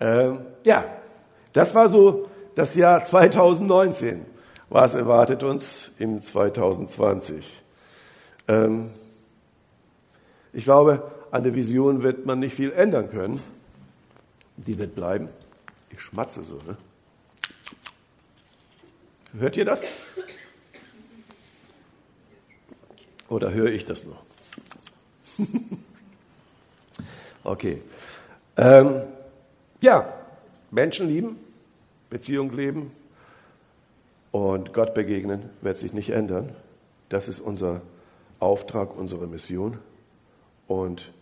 Ähm, ja, das war so das Jahr 2019. Was erwartet uns im 2020? Ähm, ich glaube, an der Vision wird man nicht viel ändern können. Die wird bleiben. Ich schmatze so. Ne? Hört ihr das? Oder höre ich das nur? okay. Ähm, ja, Menschen lieben, Beziehung leben und Gott begegnen wird sich nicht ändern. Das ist unser Auftrag, unsere Mission und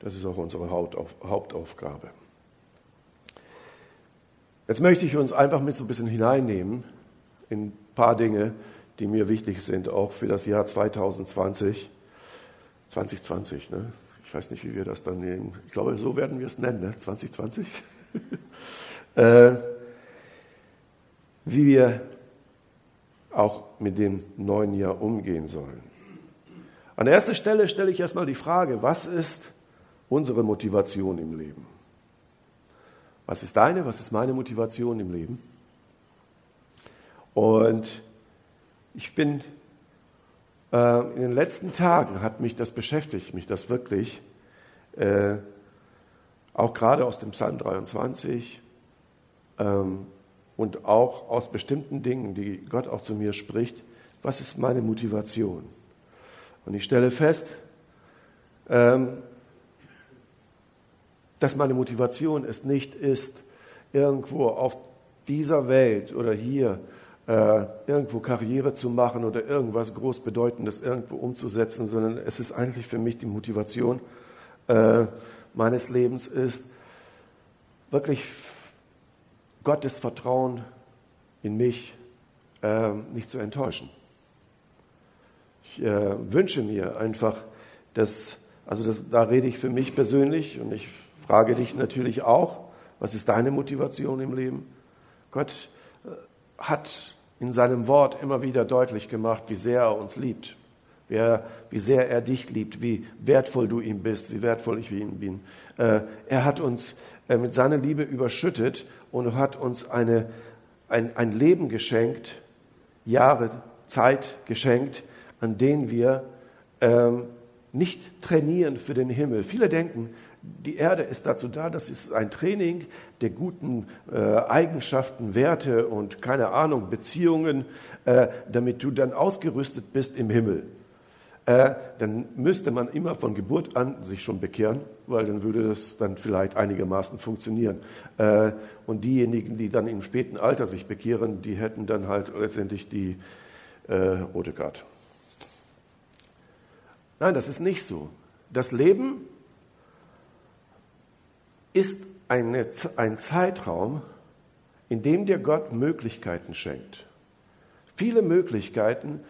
das ist auch unsere Hauptaufgabe. Jetzt möchte ich uns einfach mit so ein bisschen hineinnehmen in ein paar Dinge, die mir wichtig sind, auch für das Jahr 2020. 2020, ne? Ich weiß nicht, wie wir das dann nehmen. Ich glaube, so werden wir es nennen, ne? 2020. äh, wie wir auch mit dem neuen Jahr umgehen sollen. An erster Stelle stelle ich erstmal die Frage, was ist unsere Motivation im Leben? Was ist deine, was ist meine Motivation im Leben? Und ich bin in den letzten Tagen hat mich das beschäftigt, mich das wirklich, äh, auch gerade aus dem Psalm 23 ähm, und auch aus bestimmten Dingen, die Gott auch zu mir spricht, was ist meine Motivation? Und ich stelle fest, ähm, dass meine Motivation es nicht ist, irgendwo auf dieser Welt oder hier äh, irgendwo Karriere zu machen oder irgendwas Großbedeutendes irgendwo umzusetzen, sondern es ist eigentlich für mich die Motivation äh, meines Lebens ist, wirklich Gottes Vertrauen in mich äh, nicht zu enttäuschen. Ich äh, wünsche mir einfach, dass, also das, da rede ich für mich persönlich und ich frage dich natürlich auch, was ist deine Motivation im Leben? Gott äh, hat in seinem Wort immer wieder deutlich gemacht, wie sehr er uns liebt, wie, er, wie sehr er dich liebt, wie wertvoll du ihm bist, wie wertvoll ich ihm bin. Äh, er hat uns äh, mit seiner Liebe überschüttet und hat uns eine, ein, ein Leben geschenkt, Jahre Zeit geschenkt, an denen wir ähm, nicht trainieren für den Himmel. Viele denken, die Erde ist dazu da, das ist ein Training der guten äh, Eigenschaften, Werte und keine Ahnung, Beziehungen, äh, damit du dann ausgerüstet bist im Himmel. Äh, dann müsste man immer von Geburt an sich schon bekehren, weil dann würde das dann vielleicht einigermaßen funktionieren. Äh, und diejenigen, die dann im späten Alter sich bekehren, die hätten dann halt letztendlich die äh, rote Karte. Nein, das ist nicht so. Das Leben ist eine, ein Zeitraum, in dem dir Gott Möglichkeiten schenkt. Viele Möglichkeiten,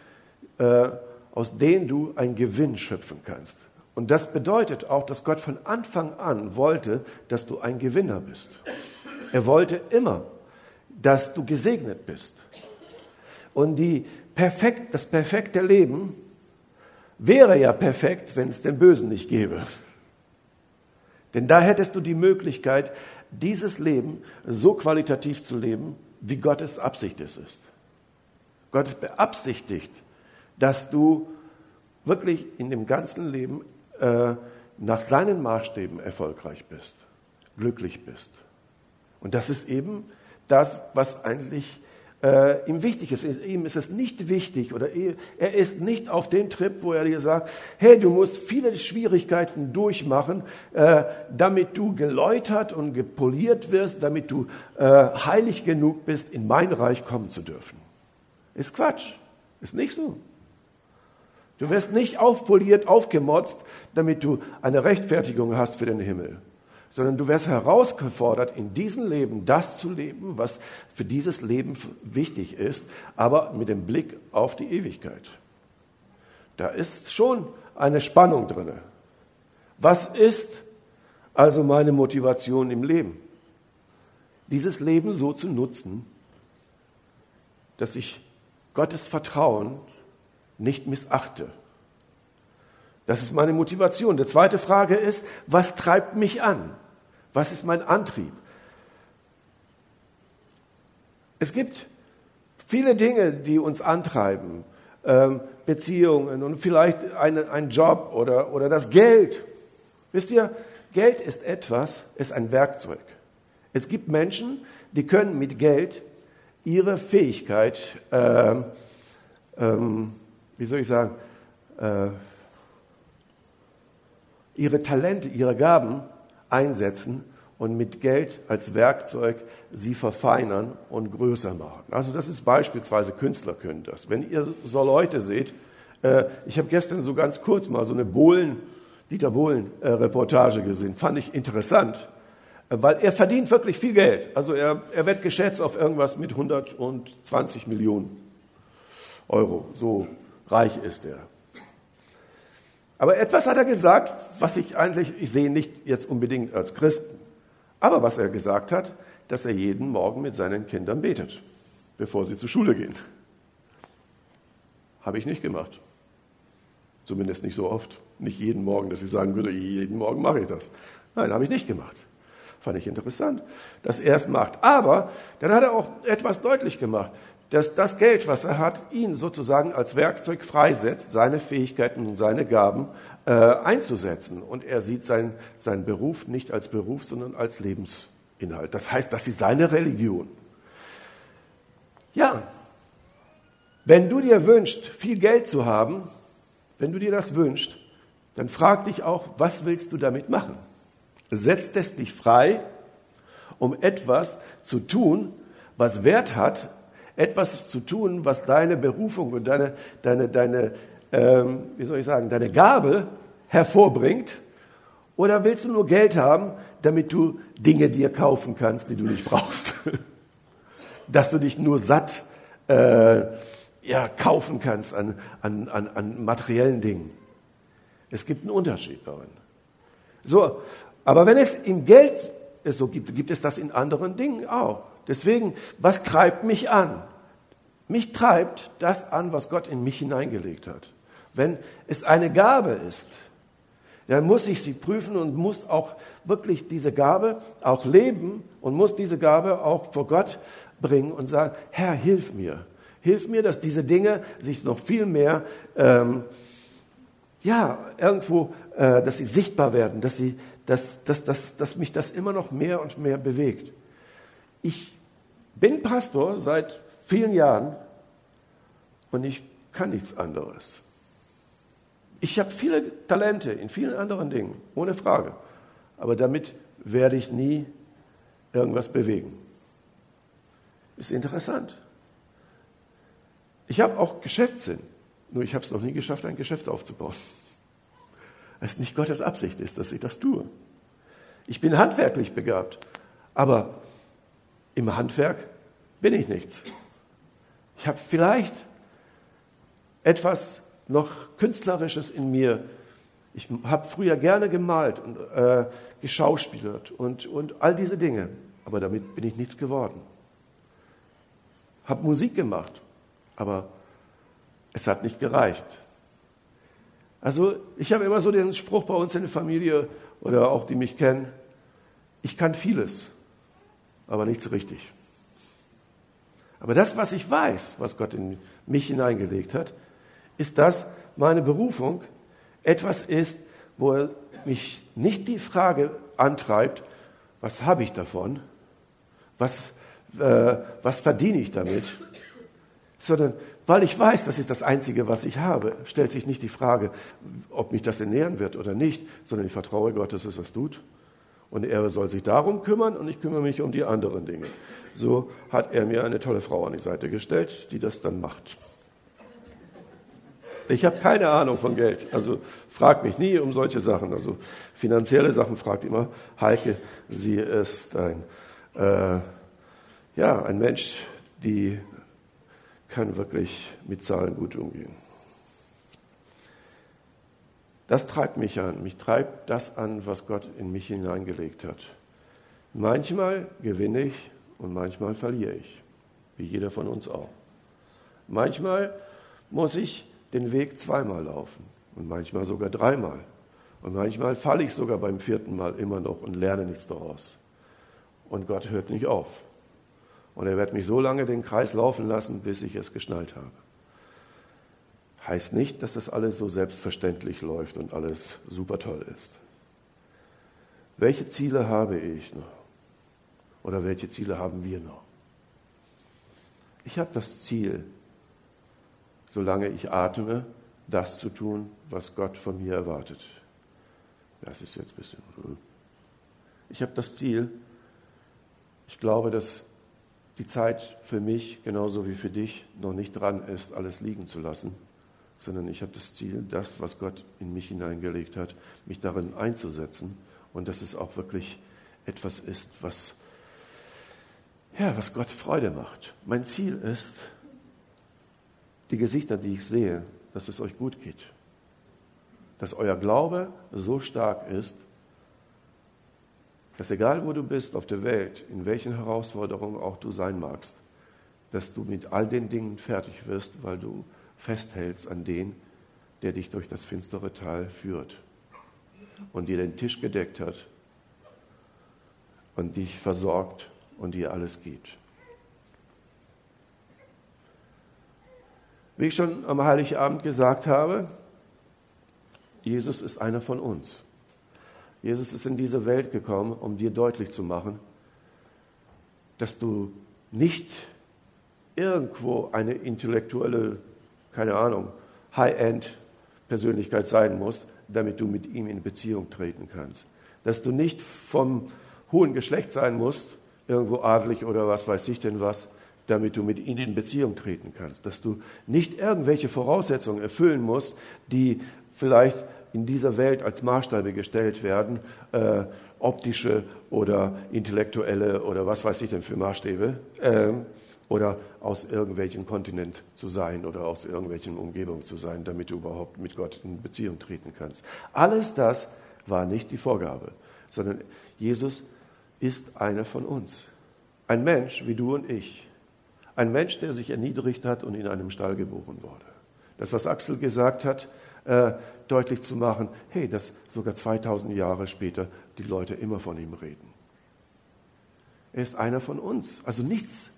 äh, aus denen du einen Gewinn schöpfen kannst. Und das bedeutet auch, dass Gott von Anfang an wollte, dass du ein Gewinner bist. Er wollte immer, dass du gesegnet bist. Und die perfekt, das perfekte Leben wäre ja perfekt, wenn es den Bösen nicht gäbe. Denn da hättest du die Möglichkeit, dieses Leben so qualitativ zu leben, wie Gottes Absicht es ist. Gott beabsichtigt, dass du wirklich in dem ganzen Leben äh, nach seinen Maßstäben erfolgreich bist, glücklich bist. Und das ist eben das, was eigentlich äh, ihm wichtig ist. Ihm ist es nicht wichtig oder er ist nicht auf dem Trip, wo er dir sagt, hey, du musst viele Schwierigkeiten durchmachen, äh, damit du geläutert und gepoliert wirst, damit du äh, heilig genug bist, in mein Reich kommen zu dürfen. Ist Quatsch. Ist nicht so. Du wirst nicht aufpoliert, aufgemotzt, damit du eine Rechtfertigung hast für den Himmel sondern du wirst herausgefordert, in diesem Leben das zu leben, was für dieses Leben wichtig ist, aber mit dem Blick auf die Ewigkeit. Da ist schon eine Spannung drin. Was ist also meine Motivation im Leben? Dieses Leben so zu nutzen, dass ich Gottes Vertrauen nicht missachte. Das ist meine Motivation. Die zweite Frage ist, was treibt mich an? Was ist mein Antrieb? Es gibt viele Dinge, die uns antreiben. Ähm, Beziehungen und vielleicht einen Job oder, oder das Geld. Wisst ihr, Geld ist etwas, ist ein Werkzeug. Es gibt Menschen, die können mit Geld ihre Fähigkeit, äh, ähm, wie soll ich sagen, äh, ihre Talente, ihre Gaben einsetzen und mit Geld als Werkzeug sie verfeinern und größer machen. Also das ist beispielsweise Künstler können das. Wenn ihr so Leute seht, äh, ich habe gestern so ganz kurz mal so eine Bohlen, Dieter Bohlen äh, Reportage gesehen, fand ich interessant, äh, weil er verdient wirklich viel Geld. Also er, er wird geschätzt auf irgendwas mit 120 Millionen Euro. So reich ist er. Aber etwas hat er gesagt, was ich eigentlich, ich sehe nicht jetzt unbedingt als Christen, aber was er gesagt hat, dass er jeden Morgen mit seinen Kindern betet, bevor sie zur Schule gehen. Habe ich nicht gemacht. Zumindest nicht so oft. Nicht jeden Morgen, dass ich sagen würde, jeden Morgen mache ich das. Nein, habe ich nicht gemacht. Fand ich interessant, dass er es macht. Aber dann hat er auch etwas deutlich gemacht, dass das Geld, was er hat, ihn sozusagen als Werkzeug freisetzt, seine Fähigkeiten und seine Gaben äh, einzusetzen. Und er sieht seinen, seinen Beruf nicht als Beruf, sondern als Lebensinhalt. Das heißt, das ist seine Religion. Ja, wenn du dir wünschst, viel Geld zu haben, wenn du dir das wünschst, dann frag dich auch, was willst du damit machen? Setzt es dich frei, um etwas zu tun, was Wert hat, etwas zu tun, was deine Berufung und deine, deine, deine ähm, wie soll ich sagen, deine Gabe hervorbringt? Oder willst du nur Geld haben, damit du Dinge dir kaufen kannst, die du nicht brauchst? Dass du dich nur satt äh, ja, kaufen kannst an, an, an, an materiellen Dingen. Es gibt einen Unterschied darin. So, aber wenn es im Geld so gibt, gibt es das in anderen Dingen auch. Deswegen, was treibt mich an? Mich treibt das an, was Gott in mich hineingelegt hat. Wenn es eine Gabe ist, dann muss ich sie prüfen und muss auch wirklich diese Gabe auch leben und muss diese Gabe auch vor Gott bringen und sagen, Herr, hilf mir. Hilf mir, dass diese Dinge sich noch viel mehr, ähm, ja, irgendwo, äh, dass sie sichtbar werden, dass, sie, dass, dass, dass, dass mich das immer noch mehr und mehr bewegt. Ich bin Pastor seit vielen Jahren und ich kann nichts anderes. Ich habe viele Talente in vielen anderen Dingen, ohne Frage. Aber damit werde ich nie irgendwas bewegen. Ist interessant. Ich habe auch Geschäftssinn, nur ich habe es noch nie geschafft, ein Geschäft aufzubauen. Es nicht Gottes Absicht ist, dass ich das tue. Ich bin handwerklich begabt, aber im Handwerk bin ich nichts. Ich habe vielleicht etwas noch Künstlerisches in mir. Ich habe früher gerne gemalt und äh, geschauspielert und, und all diese Dinge, aber damit bin ich nichts geworden. Habe Musik gemacht, aber es hat nicht gereicht. Also ich habe immer so den Spruch bei uns in der Familie oder auch die mich kennen, ich kann vieles, aber nichts richtig. Aber das, was ich weiß, was Gott in mich hineingelegt hat, ist, dass meine Berufung etwas ist, wo mich nicht die Frage antreibt, was habe ich davon, was, äh, was verdiene ich damit, sondern weil ich weiß, das ist das Einzige, was ich habe, stellt sich nicht die Frage, ob mich das ernähren wird oder nicht, sondern ich vertraue Gott, dass es das tut. Und er soll sich darum kümmern und ich kümmere mich um die anderen Dinge. So hat er mir eine tolle Frau an die Seite gestellt, die das dann macht. Ich habe keine Ahnung von Geld. Also fragt mich nie um solche Sachen. Also finanzielle Sachen fragt immer Heike. Sie ist ein, äh, ja, ein Mensch, die kann wirklich mit Zahlen gut umgehen. Das treibt mich an. Mich treibt das an, was Gott in mich hineingelegt hat. Manchmal gewinne ich und manchmal verliere ich. Wie jeder von uns auch. Manchmal muss ich den Weg zweimal laufen und manchmal sogar dreimal. Und manchmal falle ich sogar beim vierten Mal immer noch und lerne nichts daraus. Und Gott hört nicht auf. Und er wird mich so lange den Kreis laufen lassen, bis ich es geschnallt habe. Heißt nicht, dass das alles so selbstverständlich läuft und alles super toll ist. Welche Ziele habe ich noch? Oder welche Ziele haben wir noch? Ich habe das Ziel, solange ich atme, das zu tun, was Gott von mir erwartet. Das ist jetzt ein bisschen. Hm. Ich habe das Ziel, ich glaube, dass die Zeit für mich genauso wie für dich noch nicht dran ist, alles liegen zu lassen, sondern ich habe das Ziel, das, was Gott in mich hineingelegt hat, mich darin einzusetzen und dass es auch wirklich etwas ist, was, ja, was Gott Freude macht. Mein Ziel ist, die Gesichter, die ich sehe, dass es euch gut geht. Dass euer Glaube so stark ist, dass egal wo du bist auf der Welt, in welchen Herausforderungen auch du sein magst, dass du mit all den Dingen fertig wirst, weil du festhältst an den, der dich durch das finstere Tal führt und dir den Tisch gedeckt hat und dich versorgt und dir alles gibt. Wie ich schon am Heiligabend gesagt habe, Jesus ist einer von uns. Jesus ist in diese Welt gekommen, um dir deutlich zu machen, dass du nicht irgendwo eine intellektuelle, keine Ahnung, High-End-Persönlichkeit sein musst, damit du mit ihm in Beziehung treten kannst. Dass du nicht vom hohen Geschlecht sein musst, irgendwo adlig oder was weiß ich denn was, damit du mit ihnen in Beziehung treten kannst. Dass du nicht irgendwelche Voraussetzungen erfüllen musst, die vielleicht in dieser Welt als Maßstabe gestellt werden, äh, optische oder intellektuelle oder was weiß ich denn für Maßstäbe, äh, oder aus irgendwelchem Kontinent zu sein oder aus irgendwelchen Umgebungen zu sein, damit du überhaupt mit Gott in Beziehung treten kannst. Alles das war nicht die Vorgabe, sondern Jesus ist einer von uns. Ein Mensch wie du und ich. Ein Mensch, der sich erniedrigt hat und in einem Stall geboren wurde. Das, was Axel gesagt hat, äh, deutlich zu machen, hey, dass sogar 2000 Jahre später die Leute immer von ihm reden. Er ist einer von uns. Also nichts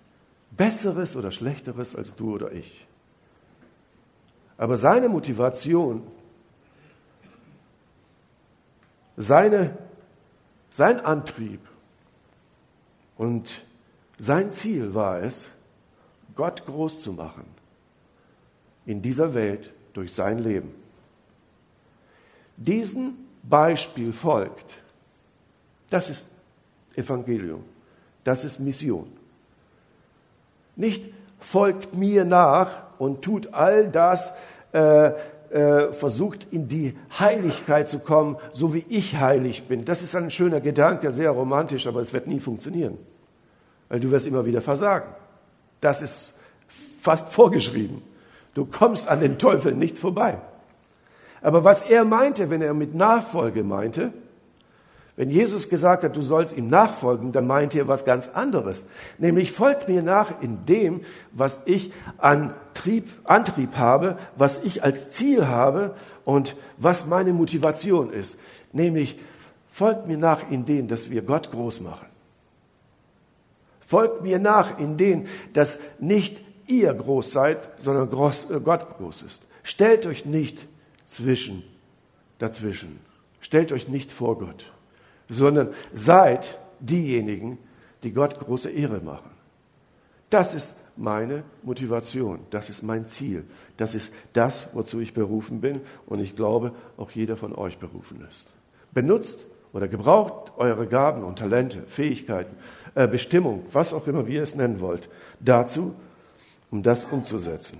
Besseres oder Schlechteres als du oder ich. Aber seine Motivation, seine, sein Antrieb und sein Ziel war es, Gott groß zu machen in dieser Welt durch sein Leben. Diesem Beispiel folgt, das ist Evangelium, das ist Mission. Nicht folgt mir nach und tut all das, äh, äh, versucht in die Heiligkeit zu kommen, so wie ich heilig bin. Das ist ein schöner Gedanke, sehr romantisch, aber es wird nie funktionieren, weil du wirst immer wieder versagen. Das ist fast vorgeschrieben. Du kommst an den Teufel nicht vorbei. Aber was er meinte, wenn er mit Nachfolge meinte, wenn Jesus gesagt hat, du sollst ihm nachfolgen, dann meinte er was ganz anderes. Nämlich folgt mir nach in dem, was ich an Trieb, Antrieb habe, was ich als Ziel habe und was meine Motivation ist. Nämlich folgt mir nach in dem, dass wir Gott groß machen. Folgt mir nach in dem, dass nicht ihr groß seid, sondern äh, Gott groß ist. Stellt euch nicht zwischen, dazwischen. Stellt euch nicht vor Gott, sondern seid diejenigen, die Gott große Ehre machen. Das ist meine Motivation, das ist mein Ziel, das ist das, wozu ich berufen bin und ich glaube, auch jeder von euch berufen ist. Benutzt oder gebraucht eure Gaben und Talente, Fähigkeiten, äh, Bestimmung, was auch immer wie ihr es nennen wollt, dazu, um das umzusetzen.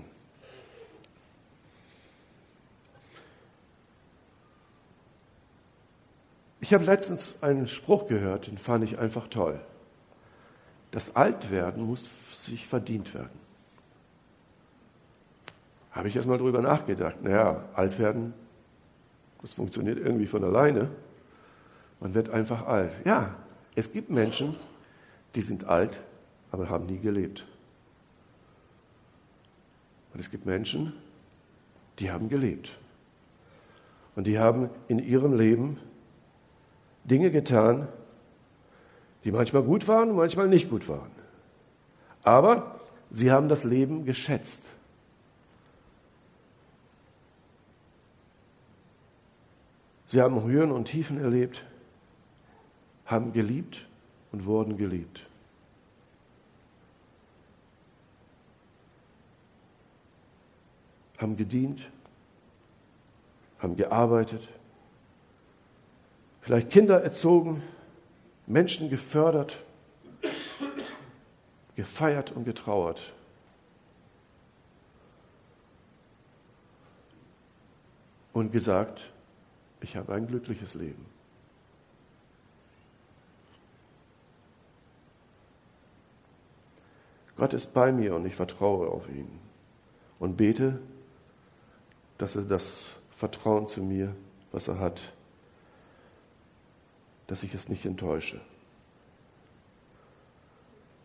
Ich habe letztens einen Spruch gehört, den fand ich einfach toll. Das Altwerden muss sich verdient werden. Habe ich erst mal drüber nachgedacht. Naja, alt werden, das funktioniert irgendwie von alleine. Man wird einfach alt. Ja, es gibt Menschen, die sind alt, aber haben nie gelebt. Und es gibt Menschen, die haben gelebt. Und die haben in ihrem Leben Dinge getan, die manchmal gut waren manchmal nicht gut waren. Aber sie haben das Leben geschätzt. Sie haben Höhen und Tiefen erlebt, haben geliebt und wurden geliebt. Haben gedient, haben gearbeitet, vielleicht Kinder erzogen, Menschen gefördert, gefeiert und getrauert. Und gesagt, ich habe ein glückliches Leben. Gott ist bei mir und ich vertraue auf ihn und bete, dass er das Vertrauen zu mir, was er hat, dass ich es nicht enttäusche.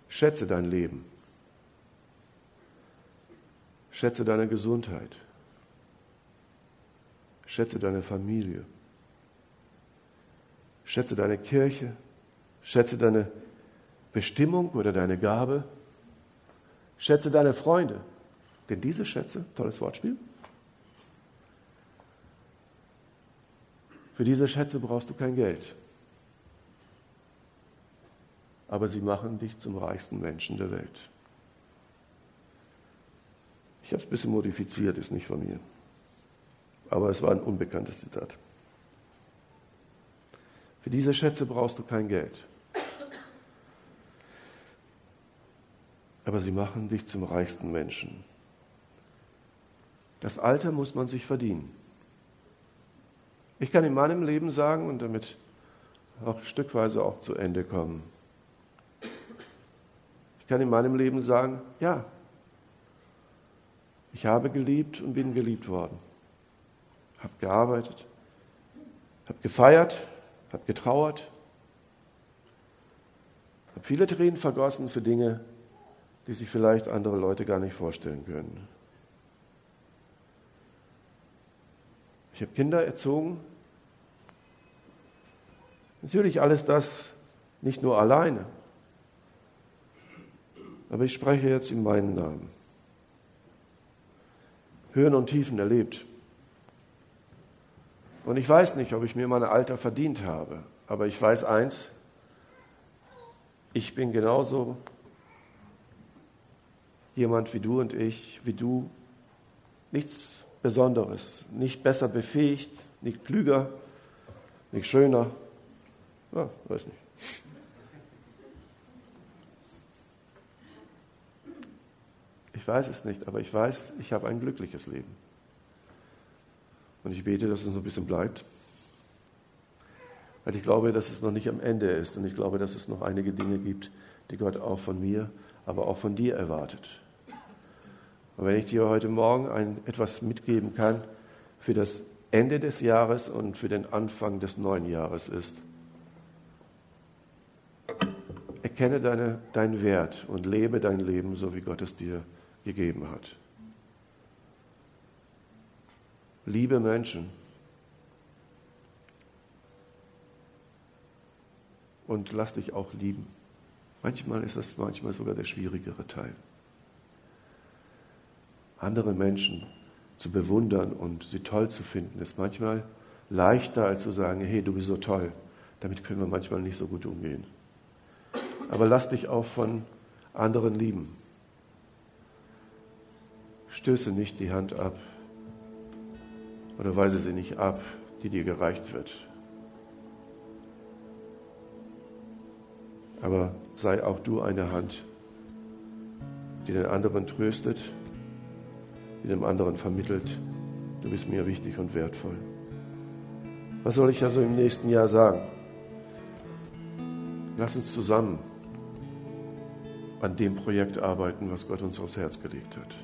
Schätze dein Leben. Schätze deine Gesundheit. Schätze deine Familie. Schätze deine Kirche. Schätze deine Bestimmung oder deine Gabe. Schätze deine Freunde. Denn diese Schätze, tolles Wortspiel, für diese Schätze brauchst du kein Geld. Aber sie machen dich zum reichsten Menschen der Welt. Ich habe es ein bisschen modifiziert, ist nicht von mir. Aber es war ein unbekanntes Zitat. Für diese Schätze brauchst du kein Geld. Aber sie machen dich zum reichsten Menschen. Das Alter muss man sich verdienen. Ich kann in meinem Leben sagen und damit auch stückweise auch zu Ende kommen. Ich kann in meinem Leben sagen, ja, ich habe geliebt und bin geliebt worden habe gearbeitet, habe gefeiert, habe getrauert, habe viele Tränen vergossen für Dinge, die sich vielleicht andere Leute gar nicht vorstellen können. Ich habe Kinder erzogen. Natürlich alles das nicht nur alleine. Aber ich spreche jetzt in meinen Namen. Höhen und Tiefen erlebt. Und ich weiß nicht, ob ich mir mein Alter verdient habe, aber ich weiß eins, ich bin genauso jemand wie du und ich, wie du, nichts Besonderes, nicht besser befähigt, nicht klüger, nicht schöner, ja, weiß nicht. Weiß es nicht, aber ich weiß, ich habe ein glückliches Leben. Und ich bete, dass es noch ein bisschen bleibt. Weil ich glaube, dass es noch nicht am Ende ist. Und ich glaube, dass es noch einige Dinge gibt, die Gott auch von mir, aber auch von dir erwartet. Und wenn ich dir heute Morgen ein, etwas mitgeben kann für das Ende des Jahres und für den Anfang des neuen Jahres ist, erkenne deine, deinen Wert und lebe dein Leben so, wie Gott es dir gegeben hat. liebe Menschen. Und lass dich auch lieben. Manchmal ist das manchmal sogar der schwierigere Teil. Andere Menschen zu bewundern und sie toll zu finden, ist manchmal leichter als zu sagen, hey, du bist so toll. Damit können wir manchmal nicht so gut umgehen. Aber lass dich auch von anderen lieben. Stöße nicht die Hand ab, oder weise sie nicht ab, die dir gereicht wird. Aber sei auch du eine Hand, die den anderen tröstet, die dem anderen vermittelt, du bist mir wichtig und wertvoll. Was soll ich also im nächsten Jahr sagen? Lass uns zusammen an dem Projekt arbeiten, was Gott uns aufs Herz gelegt hat.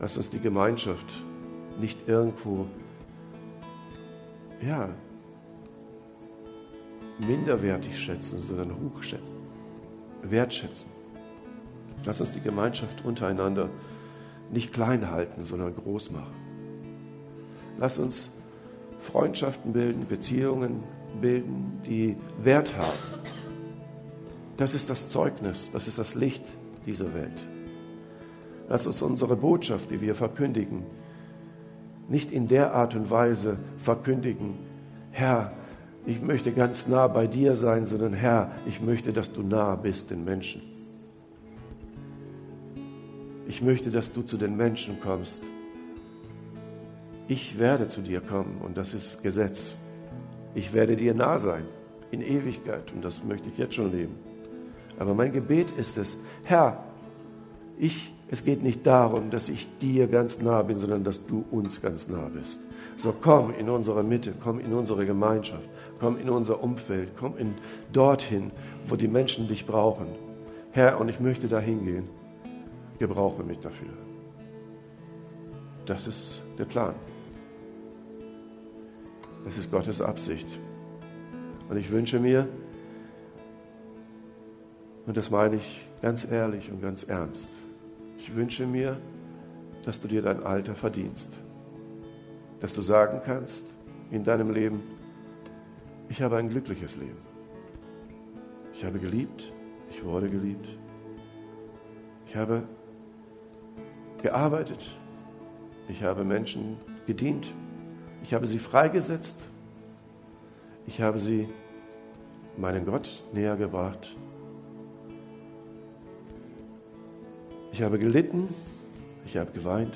Lass uns die Gemeinschaft nicht irgendwo, ja, minderwertig schätzen, sondern hochschätzen, wertschätzen. Lass uns die Gemeinschaft untereinander nicht klein halten, sondern groß machen. Lass uns Freundschaften bilden, Beziehungen bilden, die Wert haben. Das ist das Zeugnis, das ist das Licht dieser Welt. Lass uns unsere Botschaft, die wir verkündigen, nicht in der Art und Weise verkündigen, Herr, ich möchte ganz nah bei dir sein, sondern Herr, ich möchte, dass du nah bist den Menschen. Ich möchte, dass du zu den Menschen kommst. Ich werde zu dir kommen und das ist Gesetz. Ich werde dir nah sein in Ewigkeit und das möchte ich jetzt schon leben. Aber mein Gebet ist es, Herr, ich, es geht nicht darum, dass ich dir ganz nah bin, sondern dass du uns ganz nah bist. So komm in unsere Mitte, komm in unsere Gemeinschaft, komm in unser Umfeld, komm in dorthin, wo die Menschen dich brauchen. Herr, und ich möchte da hingehen. Gebrauche mich dafür. Das ist der Plan. Das ist Gottes Absicht. Und ich wünsche mir, und das meine ich ganz ehrlich und ganz ernst, ich wünsche mir, dass du dir dein Alter verdienst. Dass du sagen kannst in deinem Leben, ich habe ein glückliches Leben. Ich habe geliebt, ich wurde geliebt. Ich habe gearbeitet. Ich habe Menschen gedient. Ich habe sie freigesetzt. Ich habe sie meinen Gott näher gebracht. Ich habe gelitten, ich habe geweint,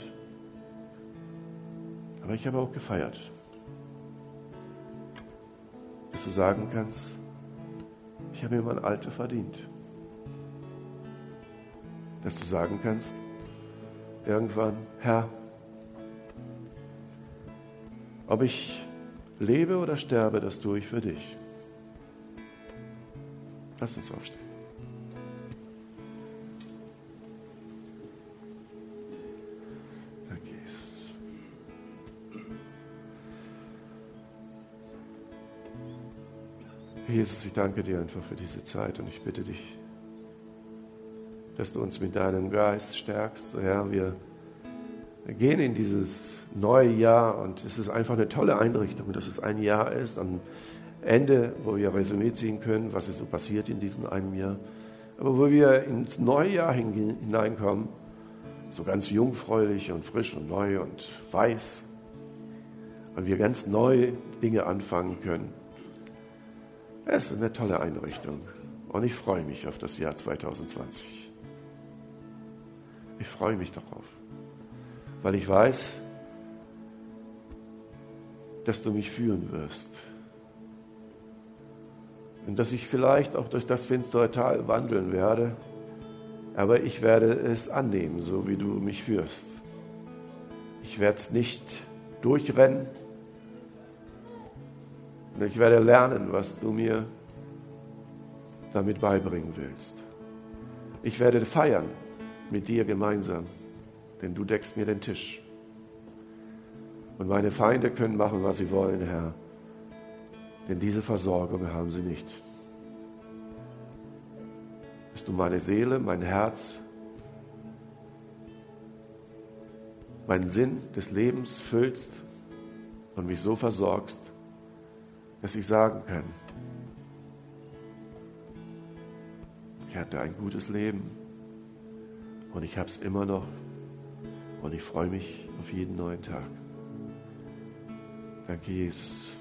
aber ich habe auch gefeiert. Dass du sagen kannst, ich habe mir mein Alter verdient. Dass du sagen kannst, irgendwann, Herr, ob ich lebe oder sterbe, das tue ich für dich. Lass uns aufstehen. Jesus, ich danke dir einfach für diese Zeit und ich bitte dich, dass du uns mit deinem Geist stärkst. Herr, wir gehen in dieses neue Jahr und es ist einfach eine tolle Einrichtung, dass es ein Jahr ist, am Ende, wo wir Resümee ziehen können, was ist so passiert in diesem einen Jahr. Aber wo wir ins neue Jahr hineinkommen, so ganz jungfräulich und frisch und neu und weiß, und wir ganz neue Dinge anfangen können. Es ist eine tolle Einrichtung und ich freue mich auf das Jahr 2020. Ich freue mich darauf, weil ich weiß, dass du mich führen wirst. Und dass ich vielleicht auch durch das finstere Tal wandeln werde, aber ich werde es annehmen, so wie du mich führst. Ich werde es nicht durchrennen. Und ich werde lernen, was du mir damit beibringen willst. Ich werde feiern mit dir gemeinsam, denn du deckst mir den Tisch. Und meine Feinde können machen, was sie wollen, Herr, denn diese Versorgung haben sie nicht. Dass du meine Seele, mein Herz, meinen Sinn des Lebens füllst und mich so versorgst, dass ich sagen kann, ich hatte ein gutes Leben und ich habe es immer noch. Und ich freue mich auf jeden neuen Tag. Danke, Jesus.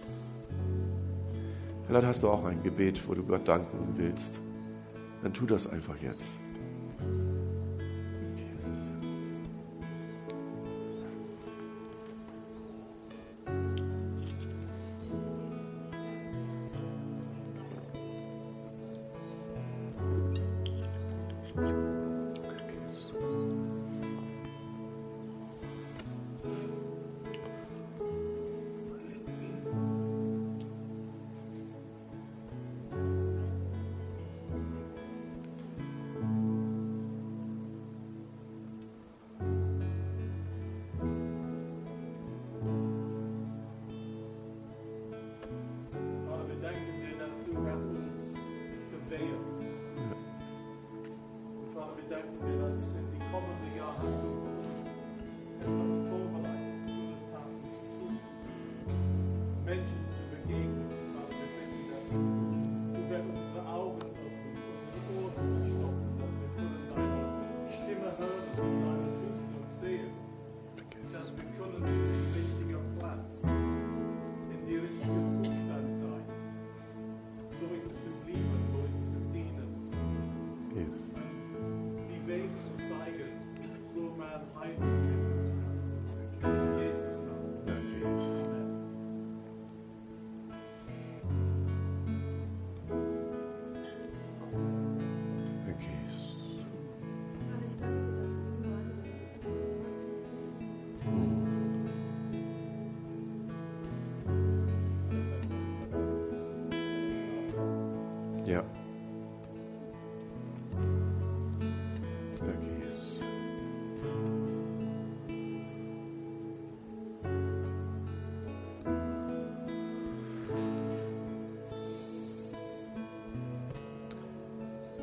Vielleicht hast du auch ein Gebet, wo du Gott danken willst. Dann tu das einfach jetzt.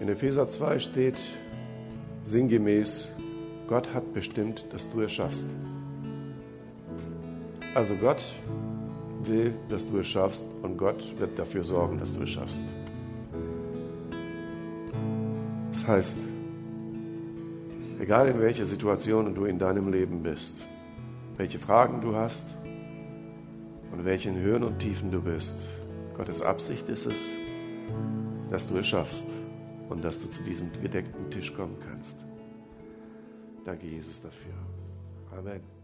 In Epheser 2 steht sinngemäß, Gott hat bestimmt, dass du es schaffst. Also Gott will, dass du es schaffst und Gott wird dafür sorgen, dass du es schaffst. Das heißt, egal in welcher Situation du in deinem Leben bist, welche Fragen du hast und welchen Höhen und Tiefen du bist, Gottes Absicht ist es, dass du es schaffst und dass du zu diesem gedeckten Tisch kommen kannst. Danke, Jesus, dafür. Amen.